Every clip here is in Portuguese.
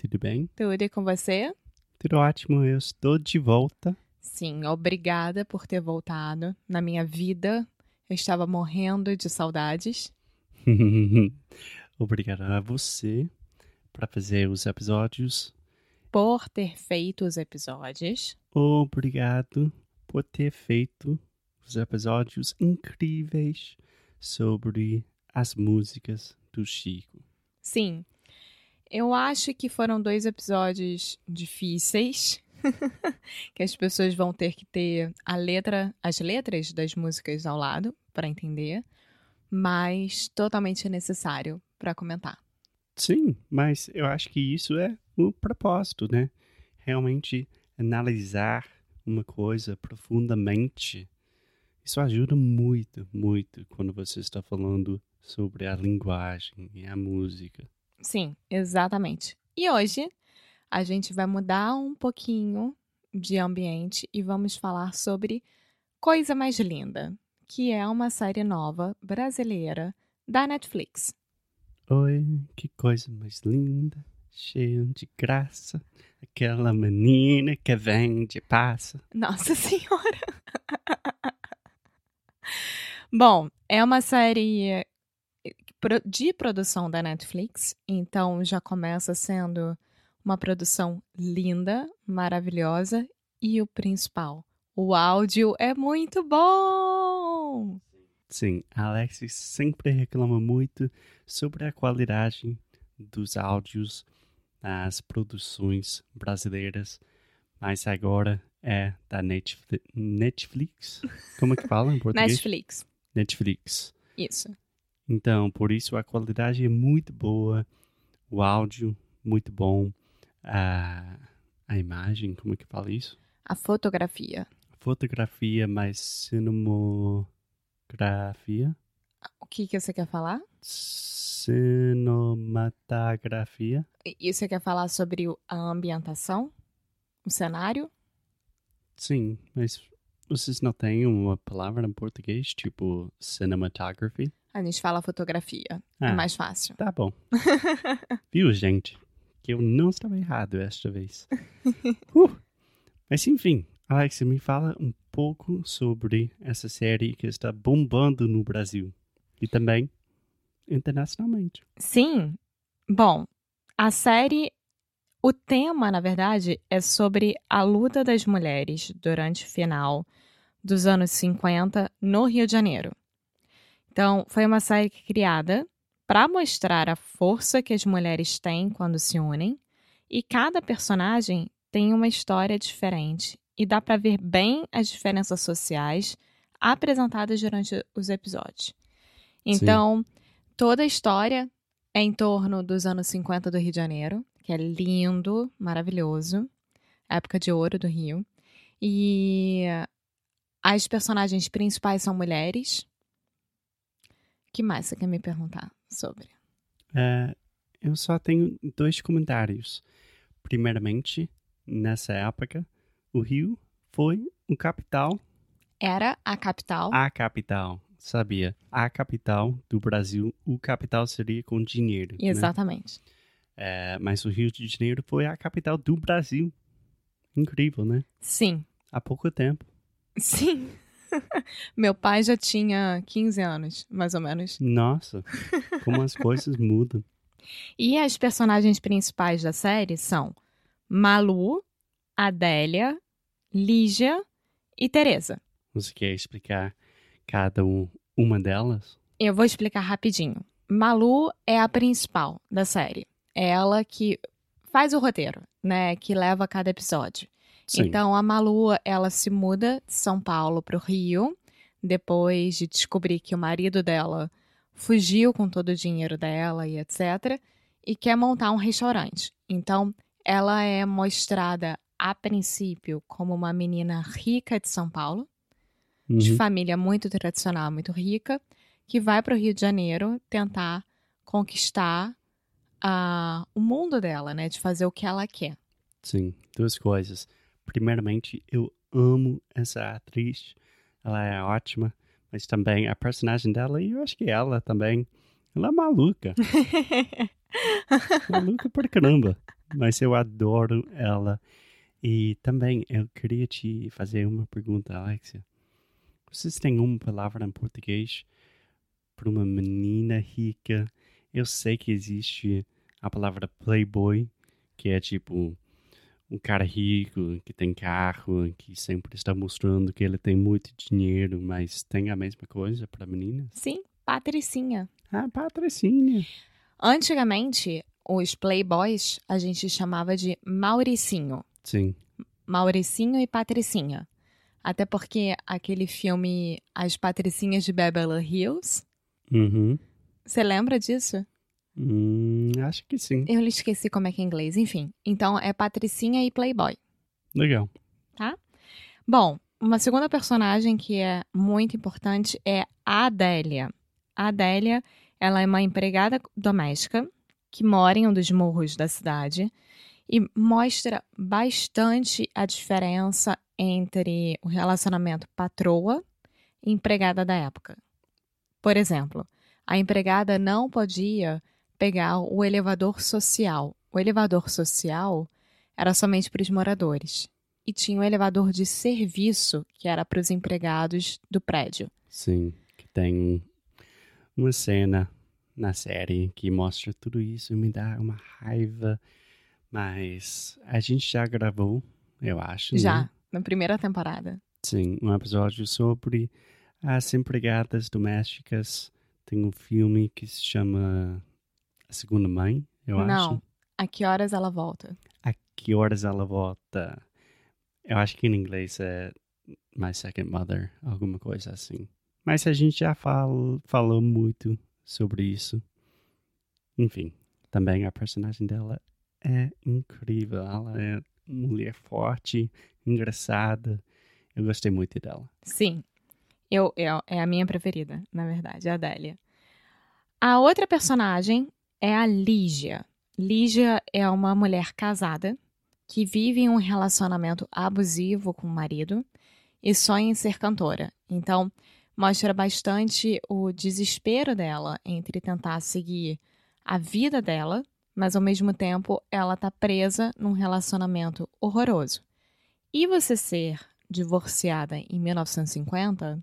Tudo bem? Tudo e com você? Tudo ótimo, eu estou de volta. Sim, obrigada por ter voltado na minha vida. Eu estava morrendo de saudades. Obrigado a você para fazer os episódios. Por ter feito os episódios. Obrigado por ter feito os episódios incríveis sobre as músicas do Chico. Sim, eu acho que foram dois episódios difíceis. que as pessoas vão ter que ter a letra, as letras das músicas ao lado para entender, mas totalmente necessário para comentar. Sim, mas eu acho que isso é o propósito, né? Realmente analisar uma coisa profundamente. Isso ajuda muito, muito quando você está falando sobre a linguagem e a música. Sim, exatamente. E hoje a gente vai mudar um pouquinho de ambiente e vamos falar sobre Coisa Mais Linda, que é uma série nova brasileira da Netflix. Oi, que coisa mais linda, cheia de graça. Aquela menina que vem de passa. Nossa Senhora! Bom, é uma série de produção da Netflix, então já começa sendo uma produção linda, maravilhosa e o principal, o áudio é muito bom! Sim, Alex sempre reclama muito sobre a qualidade dos áudios nas produções brasileiras, mas agora é da Netflix. Como é que fala em português? Netflix. Netflix. Isso. Então, por isso a qualidade é muito boa, o áudio muito bom, a, a imagem, como é que fala isso? A fotografia. Fotografia mais cinematografia. O que, que você quer falar? Cinematografia. E você quer falar sobre a ambientação? O cenário? Sim, mas vocês não têm uma palavra em português, tipo cinematography? A gente fala fotografia. É Ah. É mais fácil. Tá bom. Viu, gente? Que eu não estava errado esta vez. Uh! Mas enfim, Alex, me fala um pouco sobre essa série que está bombando no Brasil e também internacionalmente. Sim. Bom, a série. O tema, na verdade, é sobre a luta das mulheres durante o final dos anos 50 no Rio de Janeiro. Então, foi uma série criada para mostrar a força que as mulheres têm quando se unem, e cada personagem tem uma história diferente, e dá para ver bem as diferenças sociais apresentadas durante os episódios. Então, toda a história é em torno dos anos 50 do Rio de Janeiro, que é lindo, maravilhoso, época de ouro do Rio. E as personagens principais são mulheres. O que mais você quer me perguntar sobre? É, eu só tenho dois comentários. Primeiramente, nessa época, o Rio foi um capital, Era a capital. a capital, sabia? A capital do Brasil, o capital seria com dinheiro. né? Exatamente. É, mas o Rio de Janeiro foi a capital do Brasil. Incrível, né? Sim. Há pouco tempo. Sim. Meu pai já tinha 15 anos, mais ou menos. Nossa, como as coisas mudam. E as personagens principais da série são Malu, Adélia, Lígia e Teresa. Você quer explicar cada um, uma delas? Eu vou explicar rapidinho. Malu é a principal da série. É ela que faz o roteiro, né? Que leva cada episódio. Sim. Então a Malu, ela se muda de São Paulo para o Rio, depois de descobrir que o marido dela fugiu com todo o dinheiro dela e etc. E quer montar um restaurante. Então ela é mostrada a princípio como uma menina rica de São Paulo, de Uhum. família muito tradicional, muito rica, que vai para o Rio de Janeiro tentar conquistar ah, o mundo dela, né? De fazer o que ela quer. Sim, duas coisas. Primeiramente, eu amo essa atriz. Ela é ótima, mas também a personagem dela, e eu acho que ela também, ela é maluca. maluca por caramba. Mas eu adoro ela. E também eu queria te fazer uma pergunta, Alexia. Vocês têm uma palavra em português para uma menina rica? Eu sei que existe a palavra playboy, que é tipo um cara rico, que tem carro, que sempre está mostrando que ele tem muito dinheiro, mas tem a mesma coisa para meninas? Sim, Patricinha. Ah, patrocínio. Antigamente, os playboys a gente chamava de Mauricinho. Sim. Mauricinho e Patricinha. Até porque aquele filme As Patricinhas de Beverly Hills, Uhum. você lembra disso? Hum, acho que sim. Eu esqueci como é que é em inglês, enfim. Então é Patricinha e Playboy. Legal. Bom, uma segunda personagem que é muito importante é a Adélia. A Adélia, ela é uma empregada doméstica que mora em um dos morros da cidade e mostra bastante a diferença entre o relacionamento patroa e empregada da época. Por exemplo, a empregada não podia pegar o elevador social. O elevador social era somente para os moradores e tinha um elevador de serviço que era para os empregados do prédio. Sim, que tem uma cena na série que mostra tudo isso e me dá uma raiva. Mas a gente já gravou, eu acho. Já Né? na primeira temporada. Sim, um episódio sobre as empregadas domésticas. Tem um filme que se chama A Segunda Mãe, eu não. acho. A que horas ela volta? A que horas ela volta? Eu acho que em inglês é My Second Mother, alguma coisa assim. Mas a gente já fal, falou muito sobre isso. Enfim, também a personagem dela é incrível. Ela é uma mulher forte, engraçada. Eu gostei muito dela. Sim. Eu, eu- é a minha preferida, na verdade, a Adélia. A outra personagem é a Lígia. Lígia é uma mulher casada que vive em um relacionamento abusivo com o marido e sonha em ser cantora. Então, mostra bastante o desespero dela entre tentar seguir a vida dela, mas ao mesmo tempo ela tá presa num relacionamento horroroso. E você ser divorciada em 1950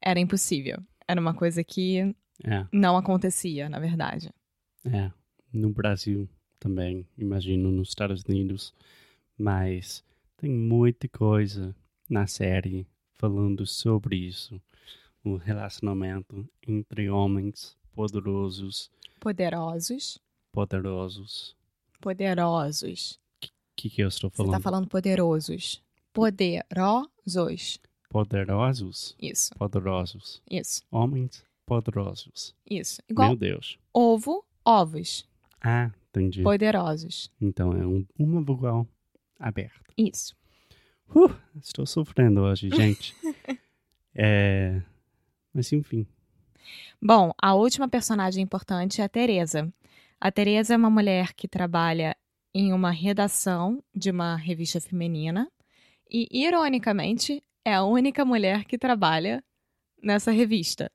era impossível. Era uma coisa que É, não acontecia, na verdade. É. No Brasil também, imagino, nos Estados Unidos. Mas tem muita coisa na série falando sobre isso. O relacionamento entre homens poderosos, Poderosos. poderosos. Poderosos. O que, que eu estou Você falando? tá falando poderosos. Poderosos. Poderosos? Isso, Poderosos. isso, Homens poderosos. isso. Igual Meu Deus. ovo, ovos. Ah, entendi. Poderosos. Então é um, uma vogal aberta. Isso. Uh, estou sofrendo hoje, gente. é... Mas enfim. Bom, a última personagem importante é a Teresa. A Teresa é uma mulher que trabalha em uma redação de uma revista feminina e, ironicamente, é a única mulher que trabalha nessa revista.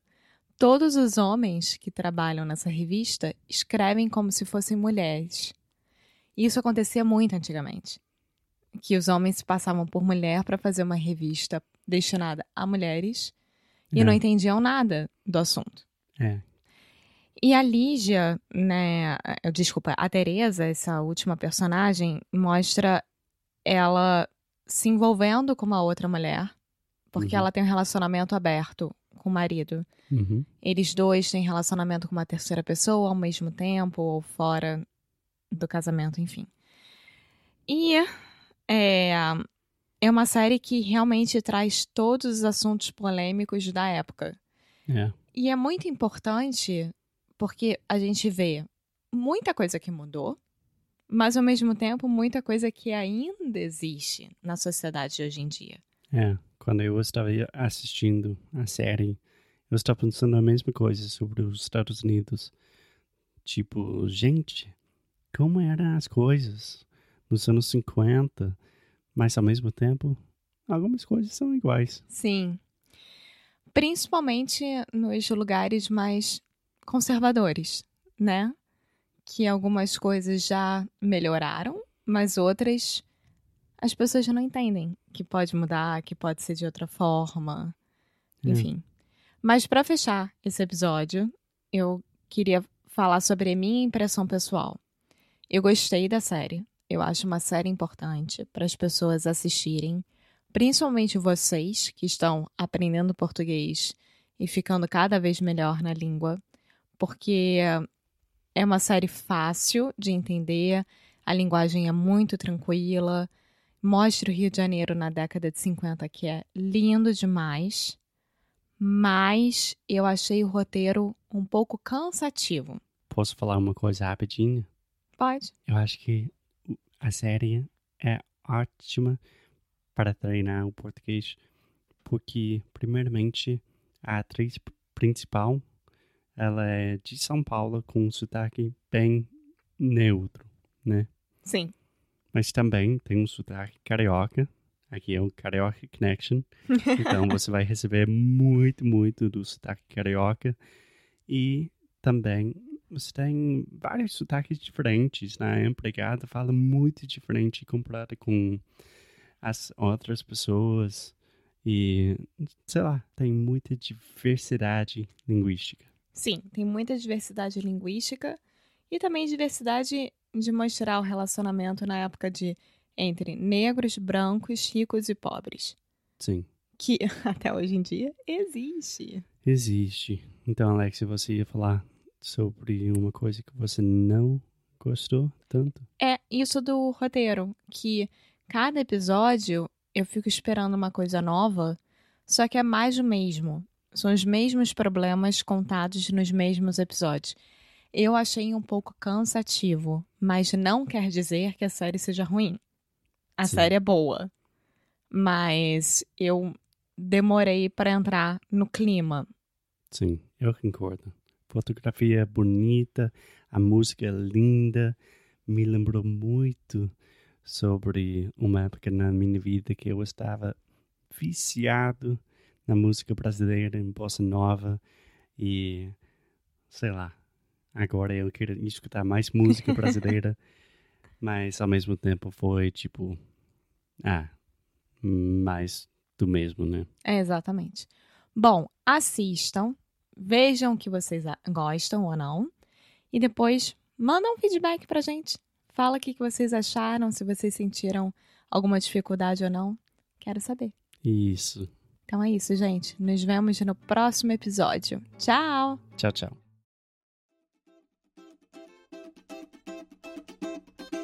Todos os homens que trabalham nessa revista escrevem como se fossem mulheres. Isso acontecia muito antigamente. Que os homens se passavam por mulher para fazer uma revista destinada a mulheres e é, não entendiam nada do assunto. é. E a Lígia, né, desculpa, a Teresa, essa última personagem, mostra ela se envolvendo com uma outra mulher porque Uhum. ela tem um relacionamento aberto com o marido. Uhum. Eles dois têm relacionamento com uma terceira pessoa ao mesmo tempo ou fora do casamento, enfim. E é, é uma série que realmente traz todos os assuntos polêmicos da época. É. E é muito importante porque a gente vê muita coisa que mudou, mas ao mesmo tempo muita coisa que ainda existe na sociedade de hoje em dia. É, quando eu estava assistindo a série, eu estava pensando a mesma coisa sobre os Estados Unidos. Tipo, gente, como eram as coisas nos anos 50, mas ao mesmo tempo, algumas coisas são iguais. Sim. Principalmente nos lugares mais conservadores, né? Que algumas coisas já melhoraram, mas outras as pessoas já não entendem que pode mudar, que pode ser de outra forma. É. Enfim. Mas para fechar esse episódio, eu queria falar sobre a minha impressão pessoal. Eu gostei da série. Eu acho uma série importante para as pessoas assistirem, principalmente vocês que estão aprendendo português e ficando cada vez melhor na língua, porque é uma série fácil de entender, a linguagem é muito tranquila, mostra o Rio de Janeiro na década de 50, que é lindo demais, mas eu achei o roteiro um pouco cansativo. Posso falar uma coisa rapidinho? Pode? Eu acho que a série é ótima para treinar o português, porque, primeiramente, a atriz principal, ela é de São Paulo, com um sotaque bem neutro, né? Sim. Mas também tem um sotaque carioca, aqui é o Carioca Connection, então você vai receber muito, muito do sotaque carioca, e também você tem vários sotaques diferentes, né? A empregada fala muito diferente comparada com as outras pessoas. E, sei lá, tem muita diversidade linguística. Sim, tem muita diversidade linguística e também diversidade de mostrar o relacionamento na época de entre negros, brancos, ricos e pobres. Sim. Que até hoje em dia existe. Existe. Então, Alex, você ia falar sobre uma coisa que você não gostou tanto? É isso do roteiro, que cada episódio eu fico esperando uma coisa nova, só que é mais o mesmo. São os mesmos problemas contados nos mesmos episódios. Eu achei um pouco cansativo, mas não quer dizer que a série seja ruim. A Sim. série é boa, mas eu demorei para entrar no clima. Sim, eu concordo. Fotografia é bonita, a música é linda, me lembrou muito sobre uma época na minha vida que eu estava viciado na música brasileira, em bossa nova e sei lá. Agora eu quero escutar mais música brasileira, mas ao mesmo tempo foi tipo, ah, mais do mesmo, né? É, exatamente. Bom, assistam, vejam o que vocês gostam ou não, e depois mandam um feedback pra gente. Fala o que vocês acharam, se vocês sentiram alguma dificuldade ou não. Quero saber. Isso. Então é isso, gente. Nos vemos no próximo episódio. Tchau! Tchau, tchau.